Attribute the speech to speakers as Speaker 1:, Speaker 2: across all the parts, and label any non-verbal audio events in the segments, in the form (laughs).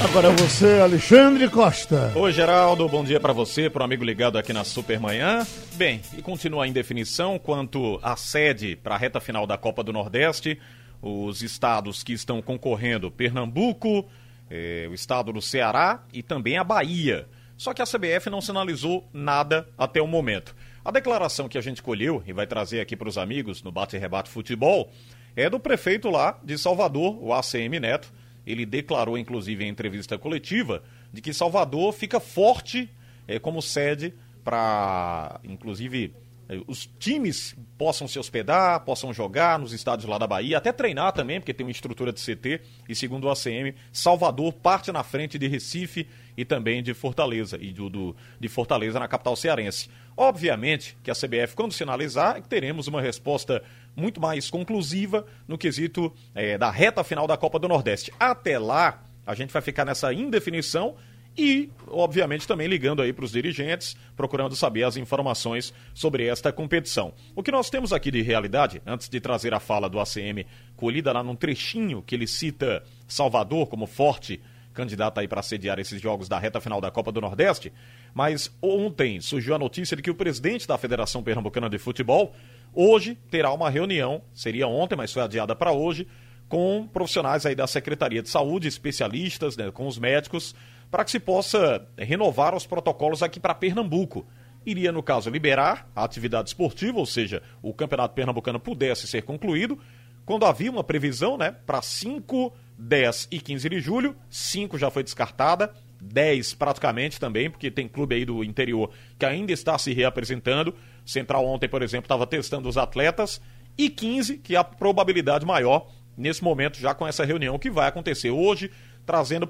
Speaker 1: Agora você, Alexandre Costa.
Speaker 2: Oi, Geraldo, bom dia para você, para o amigo ligado aqui na Supermanhã. Bem, e continua a indefinição quanto à sede para a reta final da Copa do Nordeste. Os estados que estão concorrendo, Pernambuco, eh, o estado do Ceará e também a Bahia. Só que a CBF não sinalizou nada até o momento. A declaração que a gente colheu e vai trazer aqui para os amigos no Bate e Rebate Futebol é do prefeito lá de Salvador, o ACM Neto. Ele declarou, inclusive, em entrevista coletiva, de que Salvador fica forte é, como sede para, inclusive, é, os times possam se hospedar, possam jogar nos estádios lá da Bahia, até treinar também, porque tem uma estrutura de CT. E segundo o ACM, Salvador parte na frente de Recife e também de Fortaleza, e do, do de Fortaleza na capital cearense. Obviamente que a CBF, quando sinalizar, teremos uma resposta muito mais conclusiva no quesito é, da reta final da Copa do Nordeste. Até lá, a gente vai ficar nessa indefinição e, obviamente, também ligando aí para os dirigentes, procurando saber as informações sobre esta competição. O que nós temos aqui de realidade, antes de trazer a fala do ACM, colhida lá num trechinho que ele cita Salvador como forte candidata aí para sediar esses jogos da reta final da Copa do Nordeste, mas ontem surgiu a notícia de que o presidente da Federação Pernambucana de Futebol hoje terá uma reunião, seria ontem, mas foi adiada para hoje, com profissionais aí da Secretaria de Saúde, especialistas, né, com os médicos, para que se possa renovar os protocolos aqui para Pernambuco. Iria, no caso, liberar a atividade esportiva, ou seja, o Campeonato Pernambucano pudesse ser concluído, quando havia uma previsão né, para 5, 10 e 15 de julho, 5 já foi descartada, 10 praticamente também, porque tem clube aí do interior que ainda está se reapresentando. Central ontem, por exemplo, estava testando os atletas. E 15, que é a probabilidade maior nesse momento, já com essa reunião que vai acontecer hoje, trazendo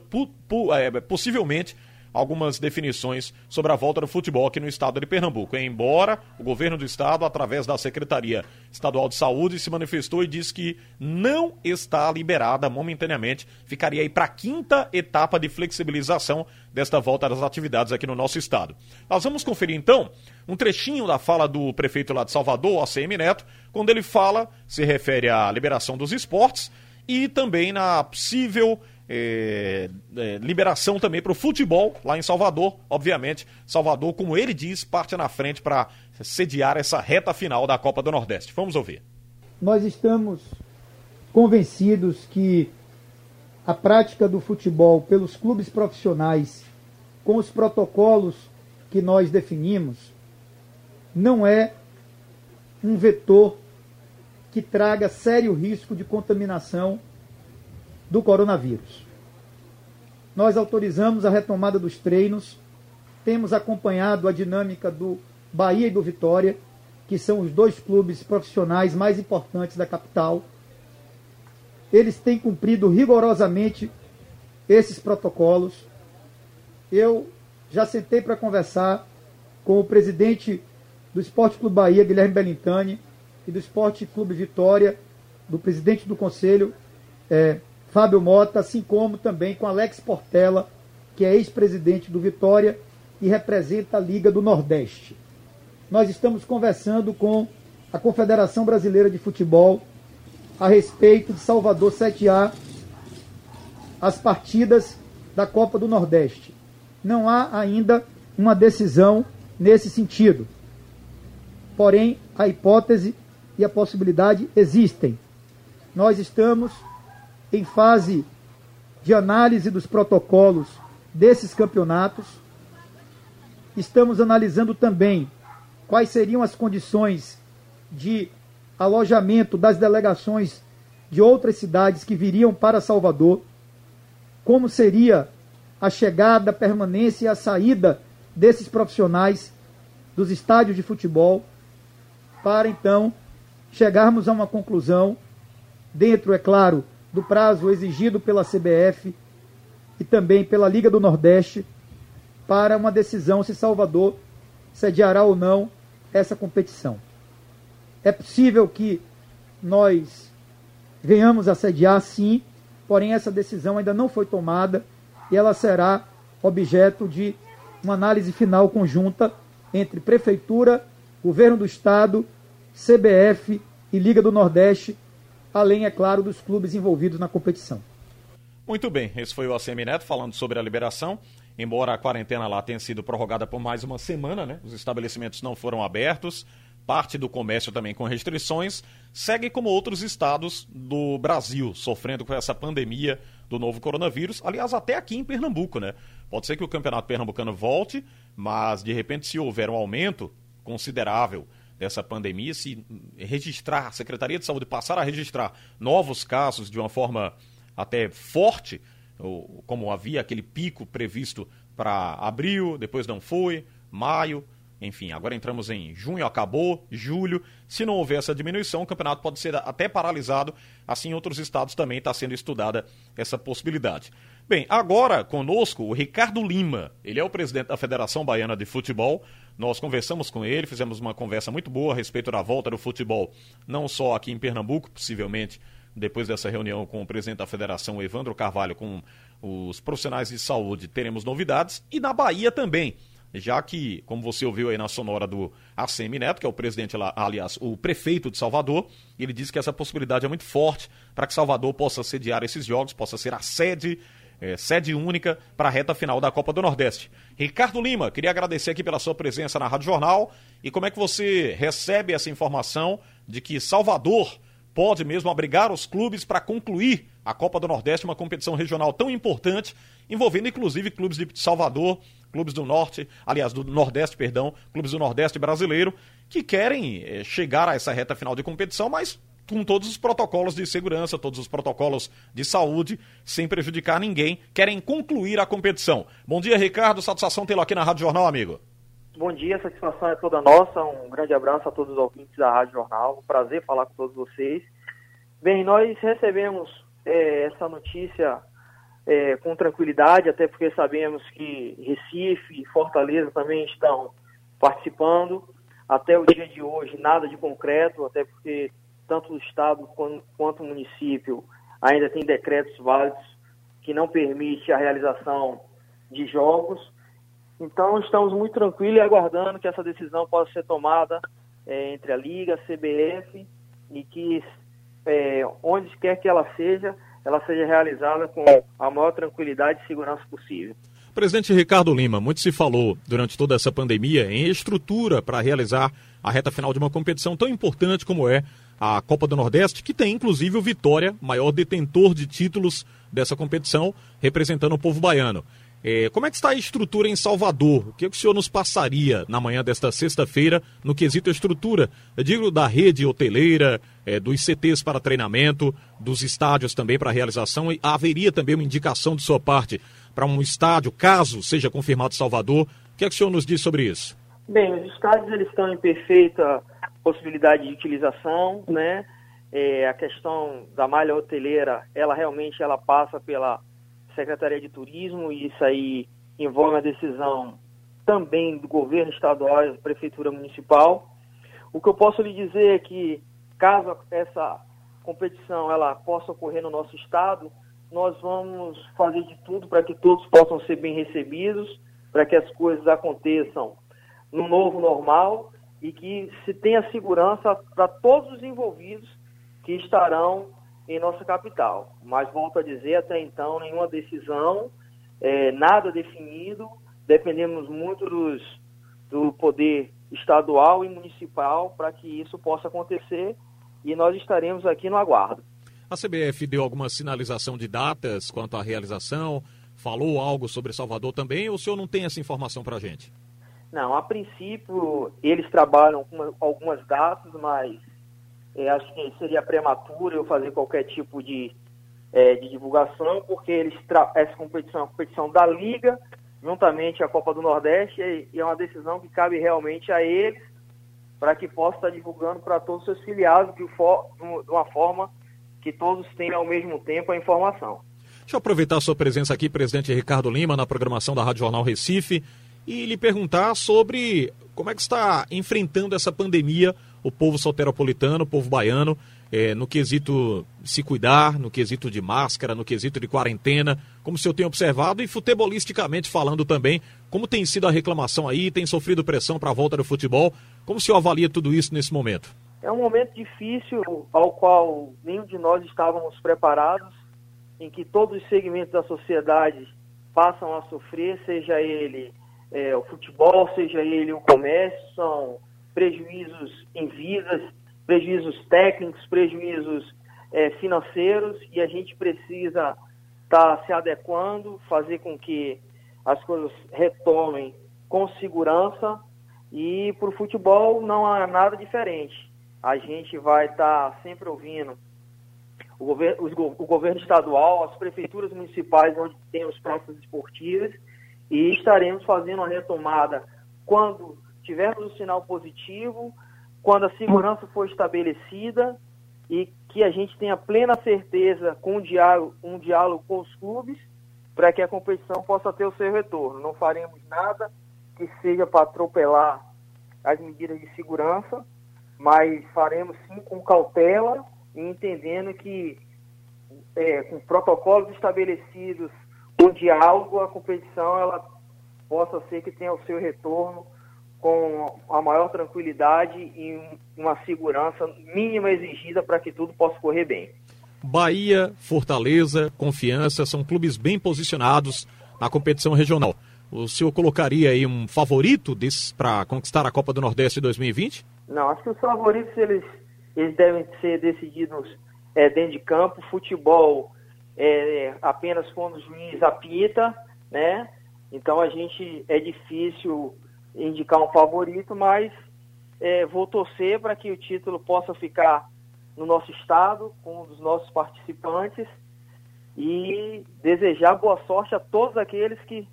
Speaker 2: é, possivelmente algumas definições sobre a volta do futebol aqui no estado de Pernambuco. Embora o governo do estado, através da Secretaria Estadual de Saúde, se manifestou e disse que não está liberada momentaneamente, ficaria aí para a quinta etapa de flexibilização desta volta das atividades aqui no nosso estado. Nós vamos conferir então um trechinho da fala do prefeito lá de Salvador, ACM Neto, quando ele fala, se refere à liberação dos esportes e também na possível é, é, liberação também para o futebol lá em Salvador. Obviamente, Salvador, como ele diz, parte na frente para sediar essa reta final da Copa do Nordeste. Vamos ouvir.
Speaker 3: Nós estamos convencidos que a prática do futebol pelos clubes profissionais, com os protocolos que nós definimos, não é um vetor que traga sério risco de contaminação do coronavírus. Nós autorizamos a retomada dos treinos, temos acompanhado a dinâmica do Bahia e do Vitória, que são os dois clubes profissionais mais importantes da capital. Eles têm cumprido rigorosamente esses protocolos. Eu já sentei para conversar com o presidente do Esporte Clube Bahia, Guilherme Belintani, e do Esporte Clube Vitória, do presidente do conselho, é, Fábio Mota, assim como também com Alex Portela, que é ex-presidente do Vitória e representa a Liga do Nordeste. Nós estamos conversando com a Confederação Brasileira de Futebol a respeito de Salvador 7A, as partidas da Copa do Nordeste. Não há ainda uma decisão nesse sentido. Porém, a hipótese e a possibilidade existem. Nós estamos em fase de análise dos protocolos desses campeonatos. Estamos analisando também quais seriam as condições de alojamento das delegações de outras cidades que viriam para Salvador, como seria a chegada, a permanência e a saída desses profissionais dos estádios de futebol, para então chegarmos a uma conclusão, dentro, é claro, do prazo exigido pela CBF e também pela Liga do Nordeste para uma decisão se Salvador sediará ou não essa competição. É possível que nós venhamos a sediar, sim, porém essa decisão ainda não foi tomada e ela será objeto de uma análise final conjunta entre Prefeitura, Governo do Estado, CBF e Liga do Nordeste além, é claro, dos clubes envolvidos na competição.
Speaker 2: Muito bem, esse foi o ACM Neto falando sobre a liberação. Embora a quarentena lá tenha sido prorrogada por mais uma semana, né? Os estabelecimentos não foram abertos, parte do comércio também com restrições, segue como outros estados do Brasil, sofrendo com essa pandemia do novo coronavírus. Aliás, até aqui em Pernambuco, né? Pode ser que o campeonato pernambucano volte, mas de repente, se houver um aumento considerável dessa pandemia, se registrar, a Secretaria de Saúde passar a registrar novos casos de uma forma até forte, como havia aquele pico previsto para abril, depois não foi, maio, enfim, agora entramos em junho, acabou, julho. Se não houver essa diminuição, o campeonato pode ser até paralisado. Assim, em outros estados também está sendo estudada essa possibilidade. Bem, agora conosco o Ricardo Lima. Ele é o presidente da Federação Baiana de Futebol. Nós conversamos com ele, fizemos uma conversa muito boa a respeito da volta do futebol, não só aqui em Pernambuco, possivelmente depois dessa reunião com o presidente da federação, Evandro Carvalho, com os profissionais de saúde, teremos novidades. E na Bahia também, já que, como você ouviu aí na sonora do ACM Neto, que é o presidente, aliás, o prefeito de Salvador, ele disse que essa possibilidade é muito forte para que Salvador possa sediar esses jogos, possa ser a sede é, sede única para a reta final da Copa do Nordeste. Ricardo Lima, queria agradecer aqui pela sua presença na Rádio Jornal e como é que você recebe essa informação de que Salvador pode mesmo abrigar os clubes para concluir a Copa do Nordeste, uma competição regional tão importante, envolvendo inclusive clubes de Salvador, clubes do Norte, aliás, do Nordeste, perdão, clubes do Nordeste brasileiro, que querem é, chegar a essa reta final de competição, mas com todos os protocolos de segurança, todos os protocolos de saúde, sem prejudicar ninguém, querem concluir a competição. Bom dia, Ricardo, satisfação tê-lo aqui na Rádio Jornal, amigo.
Speaker 4: Bom dia, satisfação é toda nossa. Um grande abraço a todos os ouvintes da Rádio Jornal. Um prazer falar com todos vocês. Bem, nós recebemos é, essa notícia é, com tranquilidade, até porque sabemos que Recife e Fortaleza também estão participando. Até o dia de hoje, nada de concreto, até porque tanto o Estado quanto o município ainda tem decretos válidos que não permitem a realização de jogos. Então, estamos muito tranquilos e aguardando que essa decisão possa ser tomada é, entre a Liga, a CBF e que, é, onde quer que ela seja, ela seja realizada com a maior tranquilidade e segurança possível.
Speaker 2: Presidente Ricardo Lima, muito se falou durante toda essa pandemia em estrutura para realizar a reta final de uma competição tão importante como é a Copa do Nordeste, que tem inclusive o Vitória, maior detentor de títulos dessa competição, representando o povo baiano. É, como é que está a estrutura em Salvador? O que, é que o senhor nos passaria na manhã desta sexta-feira no quesito estrutura? Eu digo da rede hoteleira, é, dos CTs para treinamento, dos estádios também para realização. E haveria também uma indicação de sua parte para um estádio, caso seja confirmado Salvador. O que é que o senhor nos diz sobre isso?
Speaker 4: Bem, os estádios eles estão em perfeita possibilidade de utilização, né? É, a questão da malha hoteleira, ela realmente ela passa pela Secretaria de Turismo e isso aí envolve a decisão também do governo estadual e da prefeitura municipal. O que eu posso lhe dizer é que caso essa competição ela possa ocorrer no nosso estado, nós vamos fazer de tudo para que todos possam ser bem recebidos, para que as coisas aconteçam no novo normal e que se tenha segurança para todos os envolvidos que estarão em nossa capital. Mas volto a dizer, até então, nenhuma decisão, é, nada definido, dependemos muito dos, do poder estadual e municipal para que isso possa acontecer e nós estaremos aqui no aguardo.
Speaker 2: A CBF deu alguma sinalização de datas quanto à realização? Falou algo sobre Salvador também ou o senhor não tem essa informação para a gente?
Speaker 4: Não, a princípio eles trabalham com algumas datas, mas é, acho que seria prematuro eu fazer qualquer tipo de, é, de divulgação, porque eles essa competição é uma competição da Liga, juntamente a Copa do Nordeste, e, e é uma decisão que cabe realmente a eles, para que possa estar divulgando para todos os seus filiados de, de uma forma que todos tenham ao mesmo tempo a informação.
Speaker 2: Deixa eu aproveitar a sua presença aqui, presidente Ricardo Lima, na programação da Rádio Jornal Recife, e lhe perguntar sobre como é que está enfrentando essa pandemia o povo soteropolitano, o povo baiano, é, no quesito se cuidar, no quesito de máscara, no quesito de quarentena, como o senhor tem observado, e futebolisticamente falando também, como tem sido a reclamação aí, tem sofrido pressão para a volta do futebol, como o senhor avalia tudo isso nesse momento?
Speaker 4: É um momento difícil ao qual nenhum de nós estávamos preparados. em que todos os segmentos da sociedade passam a sofrer, seja ele é, o futebol, seja ele o comércio, são prejuízos em vidas, prejuízos técnicos, prejuízos é, financeiros, e a gente precisa estar tá se adequando, fazer com que as coisas retomem com segurança, e para o futebol não há nada diferente. A gente vai estar tá sempre ouvindo o governo, o governo estadual, as prefeituras municipais onde tem os praças esportivas e estaremos fazendo uma retomada quando tivermos o sinal positivo, quando a segurança for estabelecida e que a gente tenha plena certeza com um diálogo, um diálogo com os clubes para que a competição possa ter o seu retorno. Não faremos nada que seja para atropelar as medidas de segurança, mas faremos sim com cautela e entendendo que é, com protocolos estabelecidos, com diálogo, a competição ela possa ser que tenha o seu retorno com a maior tranquilidade e uma segurança mínima exigida para que tudo possa correr bem.
Speaker 2: Bahia, Fortaleza, Confiança são clubes bem posicionados na competição regional. O senhor colocaria aí um favorito para conquistar a Copa do Nordeste 2020?
Speaker 4: Não, acho que os favoritos eles, eles devem ser decididos é, dentro de campo. Futebol é apenas quando o juiz apita, né? Então a gente é difícil indicar um favorito, mas é, vou torcer para que o título possa ficar no nosso estado, com um dos nossos participantes, e desejar boa sorte a todos aqueles que,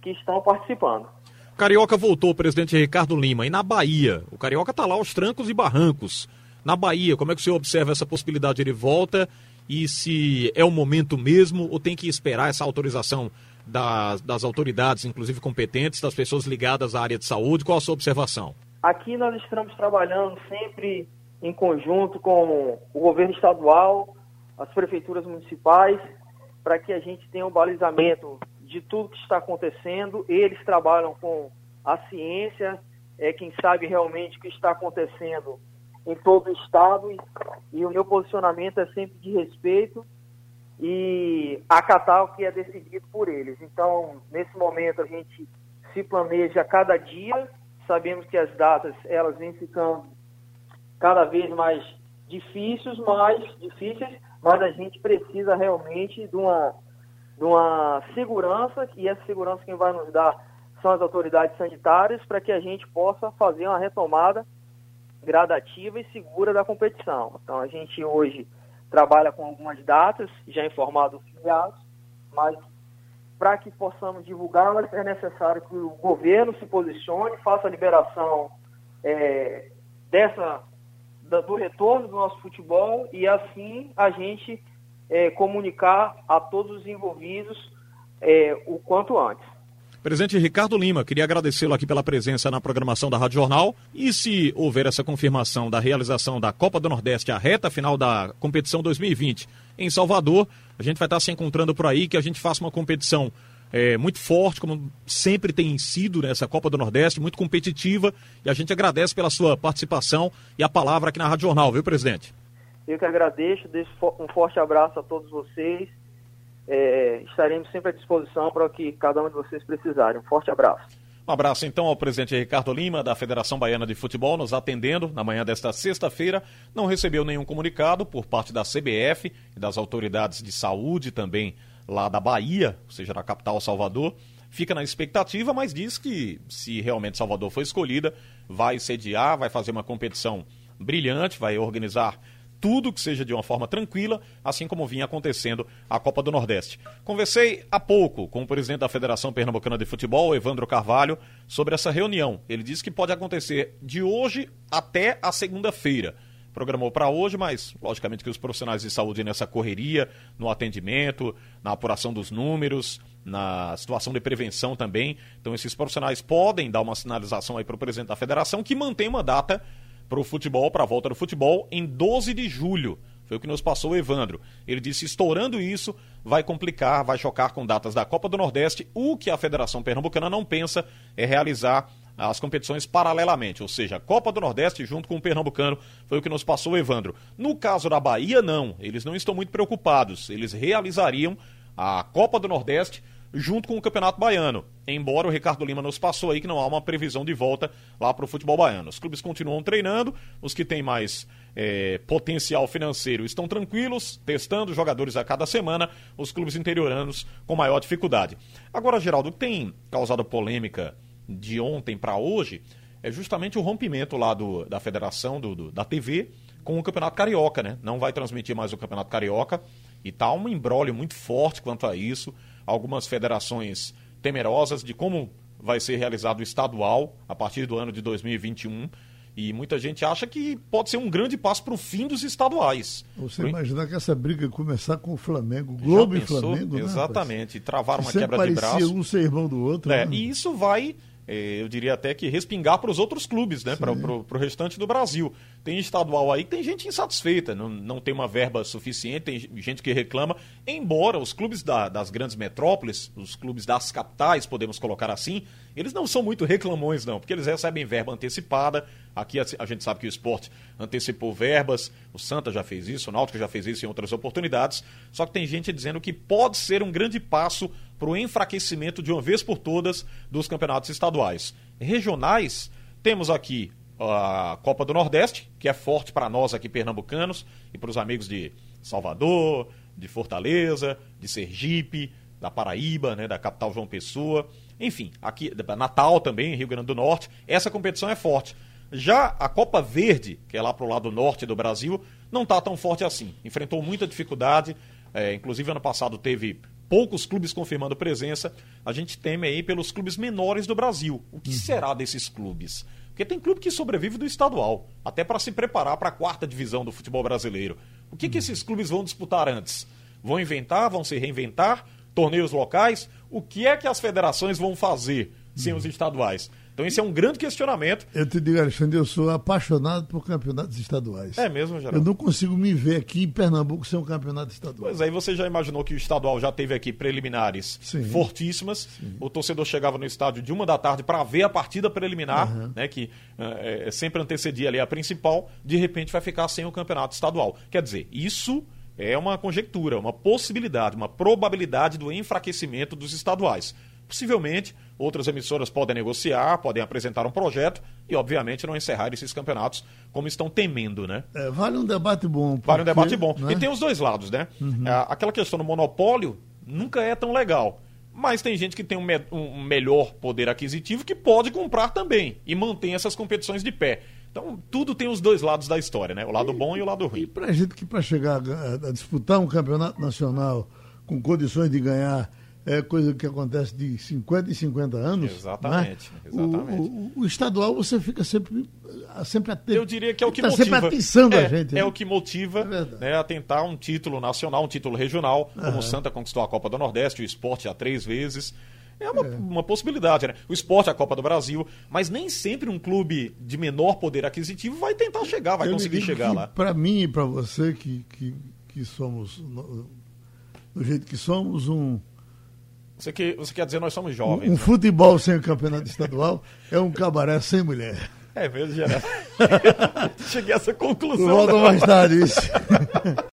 Speaker 4: que estão participando.
Speaker 2: Carioca voltou, presidente Ricardo Lima. E na Bahia? O Carioca está lá aos trancos e barrancos. Na Bahia, como é que o senhor observa essa possibilidade de volta? E se é o momento mesmo ou tem que esperar essa autorização das, das autoridades, inclusive competentes, das pessoas ligadas à área de saúde? Qual a sua observação?
Speaker 4: Aqui nós estamos trabalhando sempre em conjunto com o governo estadual, as prefeituras municipais, para que a gente tenha um balizamento de tudo que está acontecendo. Eles trabalham com a ciência, é quem sabe realmente o que está acontecendo em todo o estado e, e o meu posicionamento é sempre de respeito e acatar o que é decidido por eles. Então, nesse momento a gente se planeja cada dia, sabemos que as datas elas vêm ficando cada vez mais difíceis, mais difíceis, mas a gente precisa realmente de uma de uma segurança, e essa segurança quem vai nos dar são as autoridades sanitárias, para que a gente possa fazer uma retomada gradativa e segura da competição. Então, a gente hoje trabalha com algumas datas, já informado filiados, mas para que possamos divulgá-las é necessário que o governo se posicione, faça a liberação é, dessa do retorno do nosso futebol e assim a gente é, comunicar a todos os envolvidos é, o quanto antes.
Speaker 2: Presidente Ricardo Lima, queria agradecê-lo aqui pela presença na programação da Rádio Jornal. E se houver essa confirmação da realização da Copa do Nordeste, a reta final da competição 2020 em Salvador, a gente vai estar se encontrando por aí, que a gente faça uma competição é, muito forte, como sempre tem sido nessa Copa do Nordeste, muito competitiva. E a gente agradece pela sua participação e a palavra aqui na Rádio Jornal, viu, presidente?
Speaker 4: Eu que agradeço, deixo um forte abraço a todos vocês. É, estaremos sempre à disposição para o que cada um de vocês precisarem. Um forte abraço.
Speaker 2: Um abraço então ao presidente Ricardo Lima, da Federação Baiana de Futebol, nos atendendo na manhã desta sexta-feira. Não recebeu nenhum comunicado por parte da CBF e das autoridades de saúde também lá da Bahia, ou seja, na capital Salvador. Fica na expectativa, mas diz que se realmente Salvador for escolhida, vai sediar, vai fazer uma competição brilhante, vai organizar tudo que seja de uma forma tranquila, assim como vinha acontecendo a Copa do Nordeste. Conversei há pouco com o presidente da Federação Pernambucana de Futebol, Evandro Carvalho, sobre essa reunião. Ele disse que pode acontecer de hoje até a segunda-feira. Programou para hoje, mas logicamente que os profissionais de saúde nessa correria, no atendimento, na apuração dos números, na situação de prevenção também. Então esses profissionais podem dar uma sinalização aí para o presidente da federação que mantém uma data para o futebol, para a volta do futebol, em 12 de julho. Foi o que nos passou o Evandro. Ele disse: estourando isso, vai complicar, vai chocar com datas da Copa do Nordeste. O que a Federação Pernambucana não pensa é realizar as competições paralelamente, ou seja, Copa do Nordeste junto com o Pernambucano, foi o que nos passou o Evandro. No caso da Bahia, não, eles não estão muito preocupados, eles realizariam a Copa do Nordeste junto com o Campeonato Baiano. Embora o Ricardo Lima nos passou aí que não há uma previsão de volta lá para o futebol baiano. Os clubes continuam treinando, os que têm mais é, potencial financeiro estão tranquilos, testando jogadores a cada semana, os clubes interioranos com maior dificuldade. Agora, Geraldo, tem causado polêmica de ontem para hoje é justamente o rompimento lá do, da federação, do, do, da TV, com o Campeonato Carioca, né? Não vai transmitir mais o Campeonato Carioca e tá um embrólio muito forte quanto a isso. Algumas federações temerosas de como vai ser realizado o estadual a partir do ano de 2021. E muita gente acha que pode ser um grande passo para o fim dos estaduais.
Speaker 1: Você Por... imaginar que essa briga começar com o Flamengo, Globo e Flamengo,
Speaker 2: né, Exatamente, travaram uma quebra de braço.
Speaker 1: um ser irmão do outro.
Speaker 2: É, né? E isso vai eu diria até que respingar para os outros clubes, né? Para o restante do Brasil. Tem estadual aí que tem gente insatisfeita, não, não tem uma verba suficiente, tem gente que reclama, embora os clubes da, das grandes metrópoles, os clubes das capitais, podemos colocar assim, eles não são muito reclamões, não, porque eles recebem verba antecipada. Aqui a, a gente sabe que o esporte antecipou verbas, o Santa já fez isso, o Náutico já fez isso em outras oportunidades. Só que tem gente dizendo que pode ser um grande passo para o enfraquecimento de uma vez por todas dos campeonatos estaduais. Regionais, temos aqui a Copa do Nordeste, que é forte para nós aqui pernambucanos e para os amigos de Salvador, de Fortaleza, de Sergipe, da Paraíba, né, da capital João Pessoa. Enfim, aqui Natal também, Rio Grande do Norte, essa competição é forte. Já a Copa Verde, que é lá para o lado norte do Brasil, não está tão forte assim. Enfrentou muita dificuldade. É, inclusive, ano passado teve poucos clubes confirmando presença. A gente teme aí pelos clubes menores do Brasil. O que uhum. será desses clubes? Porque tem clube que sobrevive do estadual, até para se preparar para a quarta divisão do futebol brasileiro. O que, uhum. que esses clubes vão disputar antes? Vão inventar, vão se reinventar? torneios locais, o que é que as federações vão fazer sem os estaduais? Então esse é um grande questionamento.
Speaker 1: Eu te digo, Alexandre, eu sou apaixonado por campeonatos estaduais.
Speaker 2: É mesmo, Geraldo?
Speaker 1: Eu não consigo me ver aqui em Pernambuco sem um campeonato estadual.
Speaker 2: Pois aí você já imaginou que o estadual já teve aqui preliminares Sim. fortíssimas. Sim. O torcedor chegava no estádio de uma da tarde para ver a partida preliminar, uhum. né, que é, sempre antecedia ali a principal, de repente vai ficar sem o campeonato estadual. Quer dizer, isso é uma conjectura, uma possibilidade, uma probabilidade do enfraquecimento dos estaduais. Possivelmente, outras emissoras podem negociar, podem apresentar um projeto e, obviamente, não encerrar esses campeonatos como estão temendo, né?
Speaker 1: É, vale um debate bom.
Speaker 2: Porque, vale um debate bom. Né? E tem os dois lados, né? Uhum. É, aquela questão do monopólio nunca é tão legal. Mas tem gente que tem um, me um melhor poder aquisitivo que pode comprar também e mantém essas competições de pé. Então, tudo tem os dois lados da história, né? O lado e, bom e o lado ruim. E
Speaker 1: pra gente que para chegar a, a, disputar um campeonato nacional com condições de ganhar é coisa que acontece de 50 e 50 anos.
Speaker 2: Exatamente.
Speaker 1: Né? exatamente. O, o, o, estadual você fica sempre, sempre
Speaker 2: atento. Eu diria que é o que
Speaker 1: tá
Speaker 2: motiva.
Speaker 1: sempre atiçando
Speaker 2: é,
Speaker 1: a gente.
Speaker 2: É né? o que motiva é né, a tentar um título nacional, um título regional, como o Santa conquistou a Copa do Nordeste, o esporte já três vezes. É uma, é uma possibilidade, né? O esporte é a Copa do Brasil, mas nem sempre um clube de menor poder aquisitivo vai tentar chegar, vai Eu conseguir chegar lá.
Speaker 1: Para mim e para você, que, que, que somos, do jeito que somos, um.
Speaker 2: Você, que, você quer dizer nós somos jovens.
Speaker 1: Um, um né? futebol sem campeonato estadual é um cabaré sem mulher.
Speaker 2: É mesmo, Geraldo. (laughs) Cheguei a essa conclusão.
Speaker 1: Volta mais tarde, isso. (laughs)